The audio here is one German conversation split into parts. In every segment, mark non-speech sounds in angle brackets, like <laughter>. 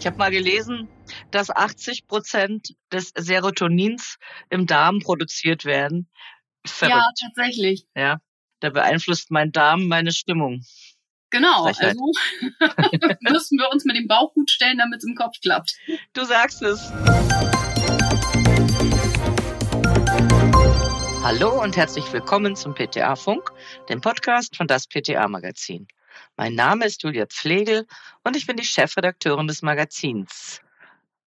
Ich habe mal gelesen, dass 80 Prozent des Serotonins im Darm produziert werden. Verrückt. Ja, tatsächlich. Ja, da beeinflusst mein Darm meine Stimmung. Genau, Frechheit. also <laughs> müssen wir uns mit dem Bauch gut stellen, damit es im Kopf klappt. Du sagst es. Hallo und herzlich willkommen zum PTA Funk, dem Podcast von das PTA Magazin. Mein Name ist Julia Pflegel und ich bin die Chefredakteurin des Magazins.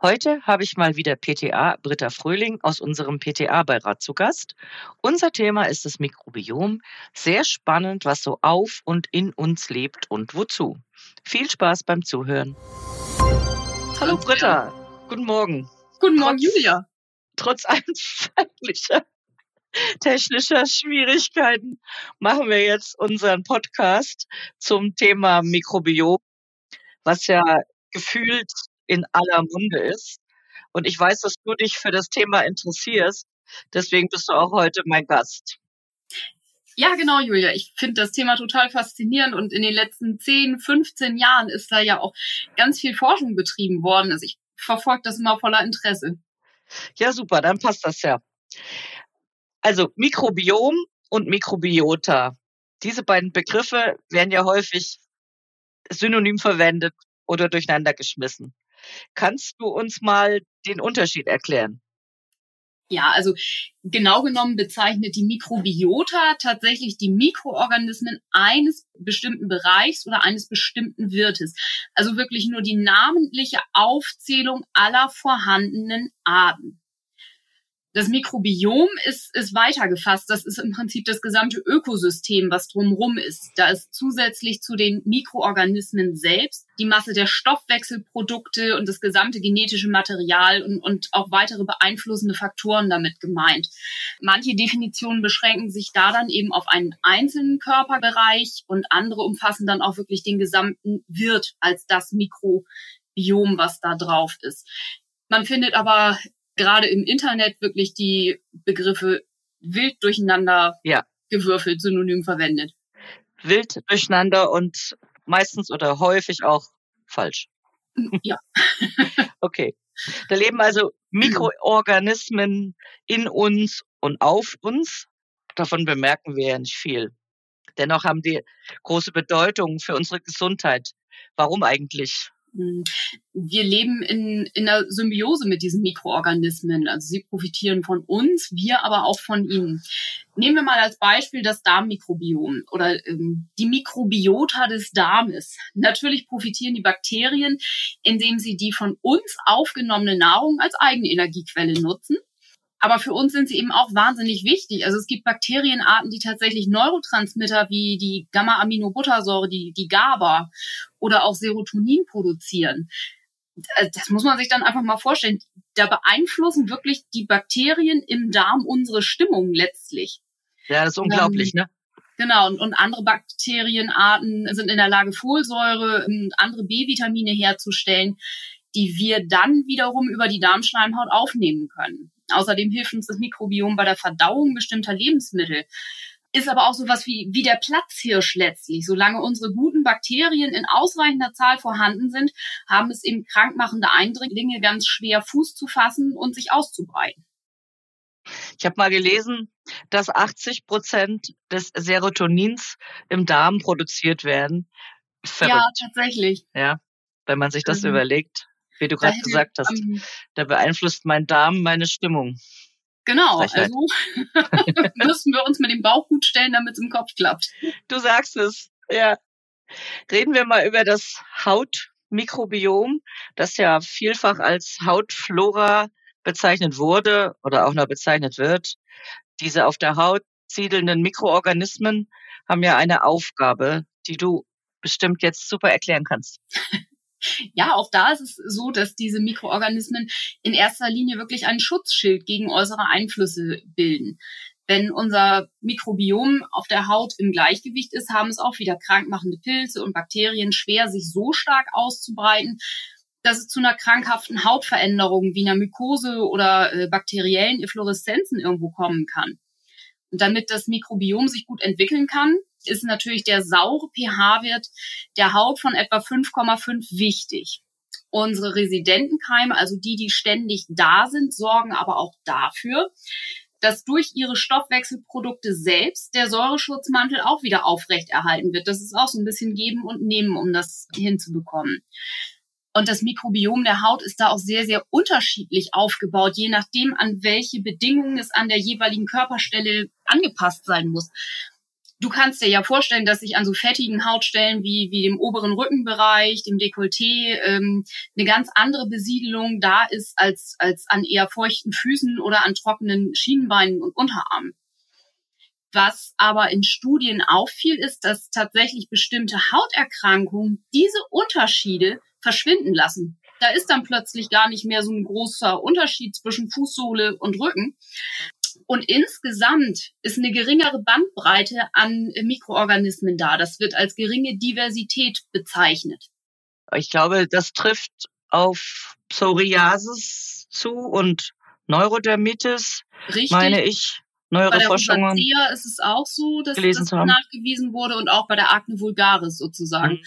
Heute habe ich mal wieder PTA Britta Fröhling aus unserem PTA-Beirat zu Gast. Unser Thema ist das Mikrobiom. Sehr spannend, was so auf und in uns lebt und wozu. Viel Spaß beim Zuhören. Hallo Britta, guten Morgen. Guten Morgen, trotz, Julia. Trotz <laughs> anfänglicher technischer Schwierigkeiten machen wir jetzt unseren Podcast zum Thema Mikrobiom, was ja gefühlt in aller Munde ist. Und ich weiß, dass du dich für das Thema interessierst. Deswegen bist du auch heute mein Gast. Ja, genau, Julia. Ich finde das Thema total faszinierend und in den letzten 10, 15 Jahren ist da ja auch ganz viel Forschung betrieben worden. Also ich verfolge das immer voller Interesse. Ja, super, dann passt das ja. Also Mikrobiom und Mikrobiota. Diese beiden Begriffe werden ja häufig synonym verwendet oder durcheinander geschmissen. Kannst du uns mal den Unterschied erklären? Ja, also genau genommen bezeichnet die Mikrobiota tatsächlich die Mikroorganismen eines bestimmten Bereichs oder eines bestimmten Wirtes. Also wirklich nur die namentliche Aufzählung aller vorhandenen Arten. Das Mikrobiom ist, ist weiter. Das ist im Prinzip das gesamte Ökosystem, was drumherum ist. Da ist zusätzlich zu den Mikroorganismen selbst die Masse der Stoffwechselprodukte und das gesamte genetische Material und, und auch weitere beeinflussende Faktoren damit gemeint. Manche Definitionen beschränken sich da dann eben auf einen einzelnen Körperbereich und andere umfassen dann auch wirklich den gesamten Wirt als das Mikrobiom, was da drauf ist. Man findet aber gerade im Internet wirklich die Begriffe wild durcheinander ja. gewürfelt, synonym verwendet. Wild durcheinander und meistens oder häufig auch falsch. Ja. <laughs> okay. Da leben also Mikroorganismen in uns und auf uns. Davon bemerken wir ja nicht viel. Dennoch haben die große Bedeutung für unsere Gesundheit. Warum eigentlich? Hm. Wir leben in, in einer Symbiose mit diesen Mikroorganismen. Also sie profitieren von uns, wir aber auch von ihnen. Nehmen wir mal als Beispiel das Darmmikrobiom oder ähm, die Mikrobiota des Darmes. Natürlich profitieren die Bakterien, indem sie die von uns aufgenommene Nahrung als eigene Energiequelle nutzen. Aber für uns sind sie eben auch wahnsinnig wichtig. Also es gibt Bakterienarten, die tatsächlich Neurotransmitter wie die Gamma-Aminobuttersäure, die, die GABA oder auch Serotonin produzieren. Äh, das muss man sich dann einfach mal vorstellen. Da beeinflussen wirklich die Bakterien im Darm unsere Stimmung letztlich. Ja, das ist unglaublich, ähm, ne? Genau, und, und andere Bakterienarten sind in der Lage, Folsäure und ähm, andere B-Vitamine herzustellen, die wir dann wiederum über die Darmschleimhaut aufnehmen können. Außerdem hilft uns das Mikrobiom bei der Verdauung bestimmter Lebensmittel. Ist aber auch sowas wie, wie der Platzhirsch letztlich. Solange unsere guten Bakterien in ausreichender Zahl vorhanden sind, haben es eben krankmachende Eindringlinge ganz schwer Fuß zu fassen und sich auszubreiten. Ich habe mal gelesen, dass 80 Prozent des Serotonins im Darm produziert werden. Verrückt. Ja, tatsächlich. Ja, wenn man sich das mhm. überlegt wie du gerade gesagt hast. Ähm, da beeinflusst mein Darm meine Stimmung. Genau, Frechheit. also <laughs> müssen wir uns mit dem Bauch gut stellen, damit es im Kopf klappt. Du sagst es, ja. Reden wir mal über das Hautmikrobiom, das ja vielfach als Hautflora bezeichnet wurde oder auch noch bezeichnet wird. Diese auf der Haut siedelnden Mikroorganismen haben ja eine Aufgabe, die du bestimmt jetzt super erklären kannst. <laughs> Ja, auch da ist es so, dass diese Mikroorganismen in erster Linie wirklich ein Schutzschild gegen äußere Einflüsse bilden. Wenn unser Mikrobiom auf der Haut im Gleichgewicht ist, haben es auch wieder krankmachende Pilze und Bakterien schwer, sich so stark auszubreiten, dass es zu einer krankhaften Hautveränderung wie einer Mykose oder äh, bakteriellen Effloreszenzen irgendwo kommen kann. Und damit das Mikrobiom sich gut entwickeln kann, ist natürlich der saure pH-Wert der Haut von etwa 5,5 wichtig. Unsere Residentenkeime, also die, die ständig da sind, sorgen aber auch dafür, dass durch ihre Stoffwechselprodukte selbst der Säureschutzmantel auch wieder aufrechterhalten wird. Das ist auch so ein bisschen geben und nehmen, um das hinzubekommen. Und das Mikrobiom der Haut ist da auch sehr, sehr unterschiedlich aufgebaut, je nachdem, an welche Bedingungen es an der jeweiligen Körperstelle angepasst sein muss. Du kannst dir ja vorstellen, dass sich an so fettigen Hautstellen wie, wie dem oberen Rückenbereich, dem Dekolleté, ähm, eine ganz andere Besiedelung da ist als, als an eher feuchten Füßen oder an trockenen Schienenbeinen und Unterarmen. Was aber in Studien auffiel, ist, dass tatsächlich bestimmte Hauterkrankungen diese Unterschiede verschwinden lassen. Da ist dann plötzlich gar nicht mehr so ein großer Unterschied zwischen Fußsohle und Rücken. Und insgesamt ist eine geringere Bandbreite an Mikroorganismen da. Das wird als geringe Diversität bezeichnet. Ich glaube, das trifft auf Psoriasis zu und Neurodermitis, Richtig. meine ich. Neuere Forschungen. Bei der ist es auch so, dass das nachgewiesen wurde und auch bei der Akne vulgaris sozusagen. Mhm.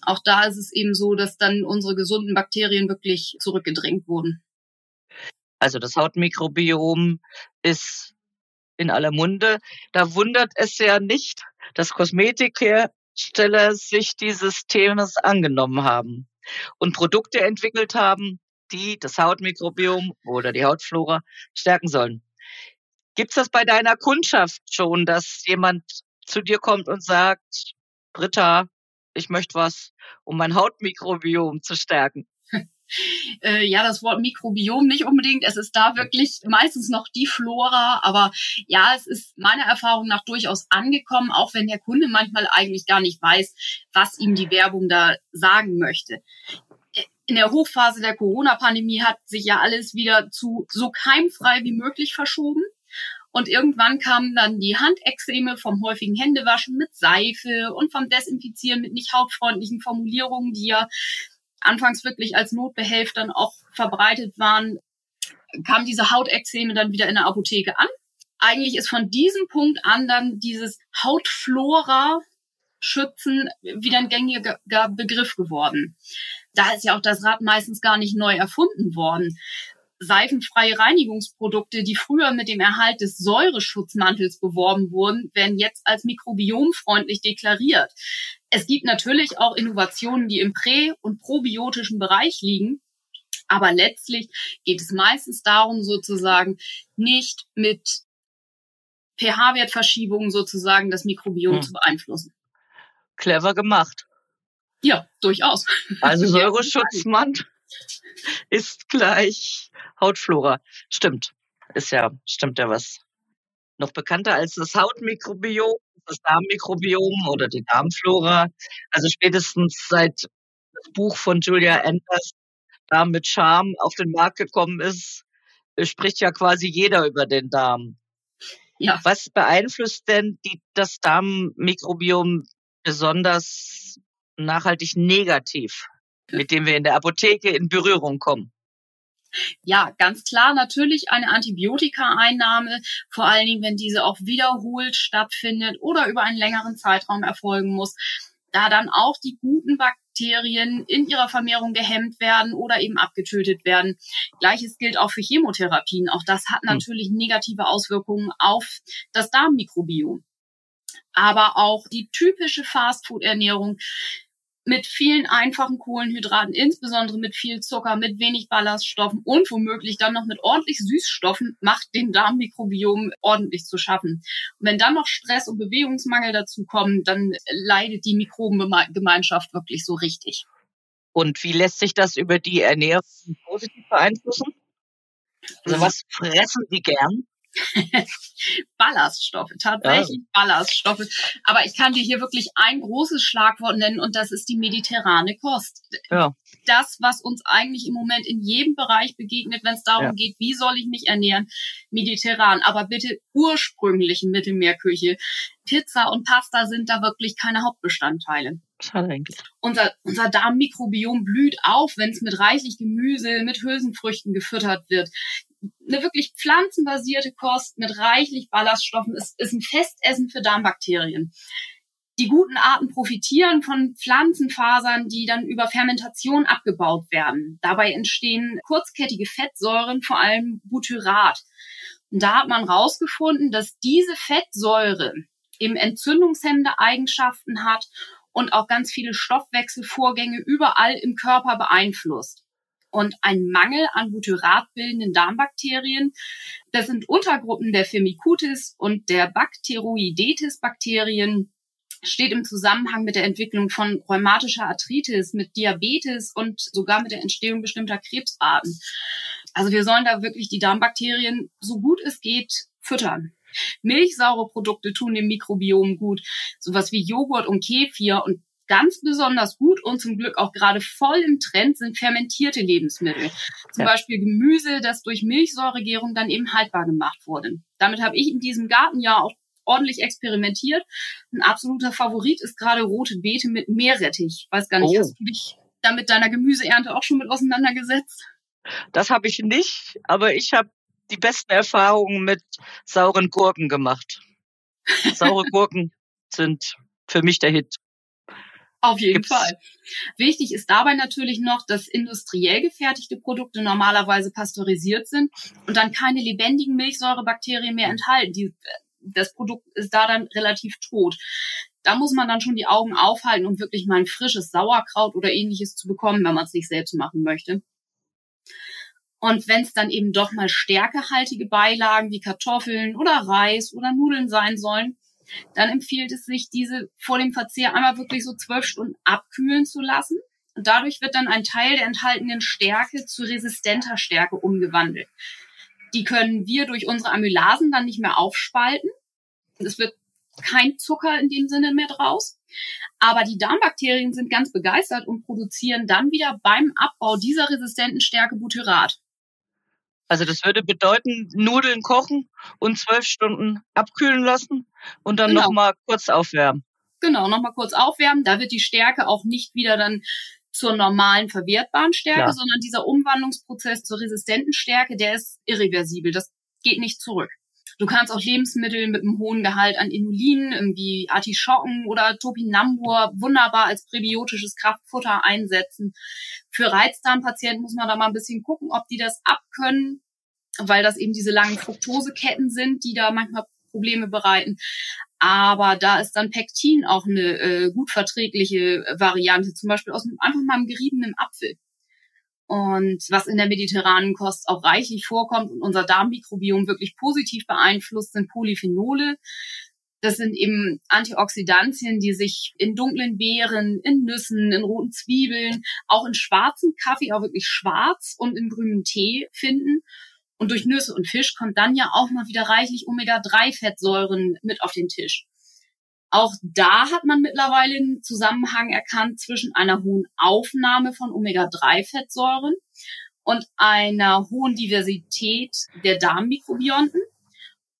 Auch da ist es eben so, dass dann unsere gesunden Bakterien wirklich zurückgedrängt wurden. Also das Hautmikrobiom ist in aller Munde. Da wundert es ja nicht, dass Kosmetikhersteller sich dieses Themas angenommen haben und Produkte entwickelt haben, die das Hautmikrobiom oder die Hautflora stärken sollen. Gibt's das bei deiner Kundschaft schon, dass jemand zu dir kommt und sagt, Britta, ich möchte was, um mein Hautmikrobiom zu stärken? Äh, ja, das Wort Mikrobiom nicht unbedingt. Es ist da wirklich meistens noch die Flora, aber ja, es ist meiner Erfahrung nach durchaus angekommen, auch wenn der Kunde manchmal eigentlich gar nicht weiß, was ihm die Werbung da sagen möchte. In der Hochphase der Corona-Pandemie hat sich ja alles wieder zu so keimfrei wie möglich verschoben. Und irgendwann kamen dann die Handexeme vom häufigen Händewaschen mit Seife und vom Desinfizieren mit nicht hautfreundlichen Formulierungen, die ja anfangs wirklich als Notbehelf dann auch verbreitet waren, kam diese Hautexeme dann wieder in der Apotheke an. Eigentlich ist von diesem Punkt an dann dieses Hautflora schützen wieder ein gängiger Begriff geworden. Da ist ja auch das Rad meistens gar nicht neu erfunden worden. Seifenfreie Reinigungsprodukte, die früher mit dem Erhalt des Säureschutzmantels beworben wurden, werden jetzt als mikrobiomfreundlich deklariert. Es gibt natürlich auch Innovationen, die im prä- und probiotischen Bereich liegen. Aber letztlich geht es meistens darum, sozusagen nicht mit pH-Wertverschiebungen sozusagen das Mikrobiom hm. zu beeinflussen. Clever gemacht. Ja, durchaus. Also <laughs> Säureschutzmantel ist gleich Hautflora. Stimmt. Ist ja, stimmt ja was. Noch bekannter als das Hautmikrobiom, das Darmmikrobiom oder die Darmflora. Also spätestens seit das Buch von Julia Enders Darm mit Charme auf den Markt gekommen ist, spricht ja quasi jeder über den Darm. Ja. Was beeinflusst denn die, das Darmmikrobiom besonders nachhaltig negativ? mit dem wir in der Apotheke in Berührung kommen? Ja, ganz klar natürlich eine Antibiotikaeinnahme, vor allen Dingen, wenn diese auch wiederholt stattfindet oder über einen längeren Zeitraum erfolgen muss, da dann auch die guten Bakterien in ihrer Vermehrung gehemmt werden oder eben abgetötet werden. Gleiches gilt auch für Chemotherapien. Auch das hat hm. natürlich negative Auswirkungen auf das Darmmikrobiom. Aber auch die typische Fastfood-Ernährung mit vielen einfachen Kohlenhydraten, insbesondere mit viel Zucker, mit wenig Ballaststoffen und womöglich dann noch mit ordentlich Süßstoffen, macht den Darmmikrobiom ordentlich zu schaffen. Und wenn dann noch Stress und Bewegungsmangel dazu kommen, dann leidet die Mikrobengemeinschaft wirklich so richtig. Und wie lässt sich das über die Ernährung positiv beeinflussen? Also was fressen Sie gern? <laughs> Ballaststoffe, tatsächlich ja. Ballaststoffe. Aber ich kann dir hier wirklich ein großes Schlagwort nennen und das ist die mediterrane Kost. Ja. Das, was uns eigentlich im Moment in jedem Bereich begegnet, wenn es darum ja. geht, wie soll ich mich ernähren, mediterran. Aber bitte ursprüngliche Mittelmeerküche. Pizza und Pasta sind da wirklich keine Hauptbestandteile. Schade eigentlich. Unser, unser Darmmikrobiom blüht auf, wenn es mit reichlich Gemüse, mit Hülsenfrüchten gefüttert wird eine wirklich pflanzenbasierte Kost mit reichlich Ballaststoffen ist, ist ein Festessen für Darmbakterien. Die guten Arten profitieren von Pflanzenfasern, die dann über Fermentation abgebaut werden. Dabei entstehen kurzkettige Fettsäuren, vor allem Butyrat. Und da hat man herausgefunden, dass diese Fettsäure eben entzündungshemmende Eigenschaften hat und auch ganz viele Stoffwechselvorgänge überall im Körper beeinflusst. Und ein Mangel an butyratbildenden Darmbakterien, das sind Untergruppen der Firmicutes und der Bacteroidetes-Bakterien, steht im Zusammenhang mit der Entwicklung von rheumatischer Arthritis, mit Diabetes und sogar mit der Entstehung bestimmter Krebsarten. Also wir sollen da wirklich die Darmbakterien so gut es geht füttern. Milchsaure Produkte tun dem Mikrobiom gut, sowas wie Joghurt und Kefir und ganz besonders gut und zum Glück auch gerade voll im Trend sind fermentierte Lebensmittel. Zum ja. Beispiel Gemüse, das durch Milchsäuregärung dann eben haltbar gemacht wurde. Damit habe ich in diesem Gartenjahr auch ordentlich experimentiert. Ein absoluter Favorit ist gerade rote Beete mit Meerrettich. Weiß gar nicht, oh. hast du dich da mit deiner Gemüseernte auch schon mit auseinandergesetzt? Das habe ich nicht, aber ich habe die besten Erfahrungen mit sauren Gurken gemacht. Saure Gurken sind für mich der Hit. Auf jeden Gibt's? Fall. Wichtig ist dabei natürlich noch, dass industriell gefertigte Produkte normalerweise pasteurisiert sind und dann keine lebendigen Milchsäurebakterien mehr enthalten. Die, das Produkt ist da dann relativ tot. Da muss man dann schon die Augen aufhalten, um wirklich mal ein frisches Sauerkraut oder ähnliches zu bekommen, wenn man es nicht selbst machen möchte. Und wenn es dann eben doch mal stärkehaltige Beilagen wie Kartoffeln oder Reis oder Nudeln sein sollen, dann empfiehlt es sich, diese vor dem Verzehr einmal wirklich so zwölf Stunden abkühlen zu lassen. Und dadurch wird dann ein Teil der enthaltenen Stärke zu resistenter Stärke umgewandelt. Die können wir durch unsere Amylasen dann nicht mehr aufspalten. Es wird kein Zucker in dem Sinne mehr draus. Aber die Darmbakterien sind ganz begeistert und produzieren dann wieder beim Abbau dieser resistenten Stärke Butyrat. Also das würde bedeuten, Nudeln kochen und zwölf Stunden abkühlen lassen und dann genau. nochmal kurz aufwärmen. Genau, nochmal kurz aufwärmen. Da wird die Stärke auch nicht wieder dann zur normalen verwertbaren Stärke, Klar. sondern dieser Umwandlungsprozess zur resistenten Stärke, der ist irreversibel. Das geht nicht zurück. Du kannst auch Lebensmittel mit einem hohen Gehalt an Inulin, wie Artischocken oder Topinambur, wunderbar als präbiotisches Kraftfutter einsetzen. Für Reizdarmpatienten muss man da mal ein bisschen gucken, ob die das abkönnen, weil das eben diese langen Fructoseketten sind, die da manchmal Probleme bereiten. Aber da ist dann Pektin auch eine äh, gut verträgliche Variante, zum Beispiel aus einfach mal einem geriebenen Apfel. Und was in der mediterranen Kost auch reichlich vorkommt und unser Darmmikrobiom wirklich positiv beeinflusst, sind Polyphenole. Das sind eben Antioxidantien, die sich in dunklen Beeren, in Nüssen, in roten Zwiebeln, auch in schwarzen Kaffee, auch wirklich schwarz und in grünem Tee finden. Und durch Nüsse und Fisch kommt dann ja auch mal wieder reichlich Omega-3-Fettsäuren mit auf den Tisch. Auch da hat man mittlerweile einen Zusammenhang erkannt zwischen einer hohen Aufnahme von Omega-3-Fettsäuren und einer hohen Diversität der Darmmikrobionten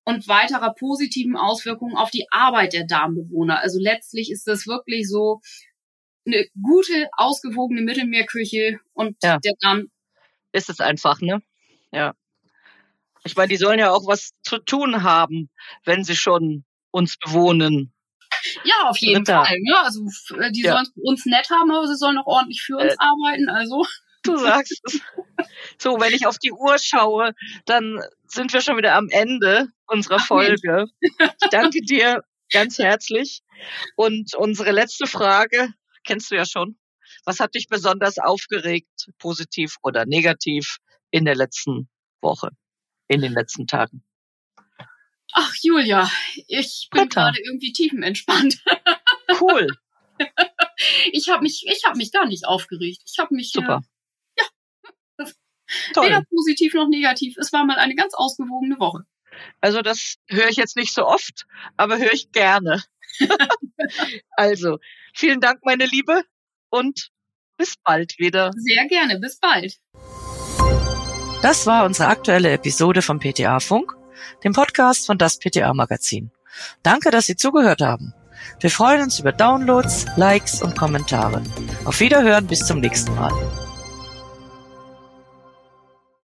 und weiterer positiven Auswirkungen auf die Arbeit der Darmbewohner. Also letztlich ist das wirklich so eine gute, ausgewogene Mittelmeerküche und ja. der Darm. Ist es einfach, ne? Ja. Ich meine, die sollen ja auch was zu tun haben, wenn sie schon uns bewohnen. Ja, auf jeden Dritter. Fall. Ne? Also äh, die ja. sollen uns nett haben, aber sie sollen auch ordentlich für uns äh, arbeiten. Also. Du sagst es. So, wenn ich auf die Uhr schaue, dann sind wir schon wieder am Ende unserer Ach, Folge. Mensch. Ich danke <laughs> dir ganz herzlich. Und unsere letzte Frage kennst du ja schon. Was hat dich besonders aufgeregt, positiv oder negativ, in der letzten Woche, in den letzten Tagen? Ach, Julia, ich bin gerade irgendwie tiefenentspannt. <laughs> Cool. ich habe mich, ich habe mich gar nicht aufgeregt. Ich habe mich super. Äh, ja, Toll. weder positiv noch negativ. Es war mal eine ganz ausgewogene Woche. Also das höre ich jetzt nicht so oft, aber höre ich gerne. <laughs> also vielen Dank, meine Liebe, und bis bald wieder. Sehr gerne, bis bald. Das war unsere aktuelle Episode vom PTA Funk dem Podcast von das PTA Magazin. Danke, dass Sie zugehört haben. Wir freuen uns über Downloads, Likes und Kommentare. Auf Wiederhören bis zum nächsten Mal.